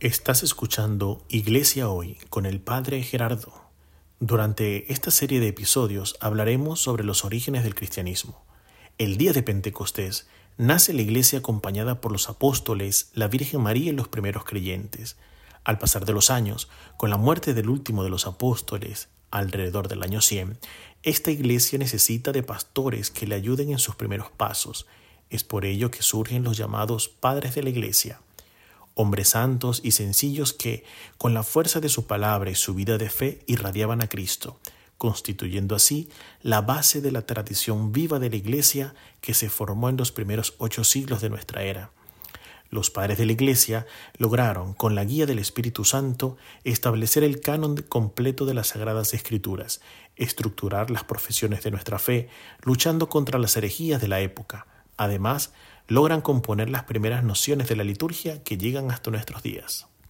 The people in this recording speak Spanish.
Estás escuchando Iglesia Hoy con el Padre Gerardo. Durante esta serie de episodios hablaremos sobre los orígenes del cristianismo. El día de Pentecostés nace la Iglesia acompañada por los apóstoles, la Virgen María y los primeros creyentes. Al pasar de los años, con la muerte del último de los apóstoles, alrededor del año 100, esta Iglesia necesita de pastores que le ayuden en sus primeros pasos. Es por ello que surgen los llamados padres de la Iglesia hombres santos y sencillos que, con la fuerza de su palabra y su vida de fe, irradiaban a Cristo, constituyendo así la base de la tradición viva de la Iglesia que se formó en los primeros ocho siglos de nuestra era. Los padres de la Iglesia lograron, con la guía del Espíritu Santo, establecer el canon completo de las Sagradas Escrituras, estructurar las profesiones de nuestra fe, luchando contra las herejías de la época. Además, logran componer las primeras nociones de la liturgia que llegan hasta nuestros días.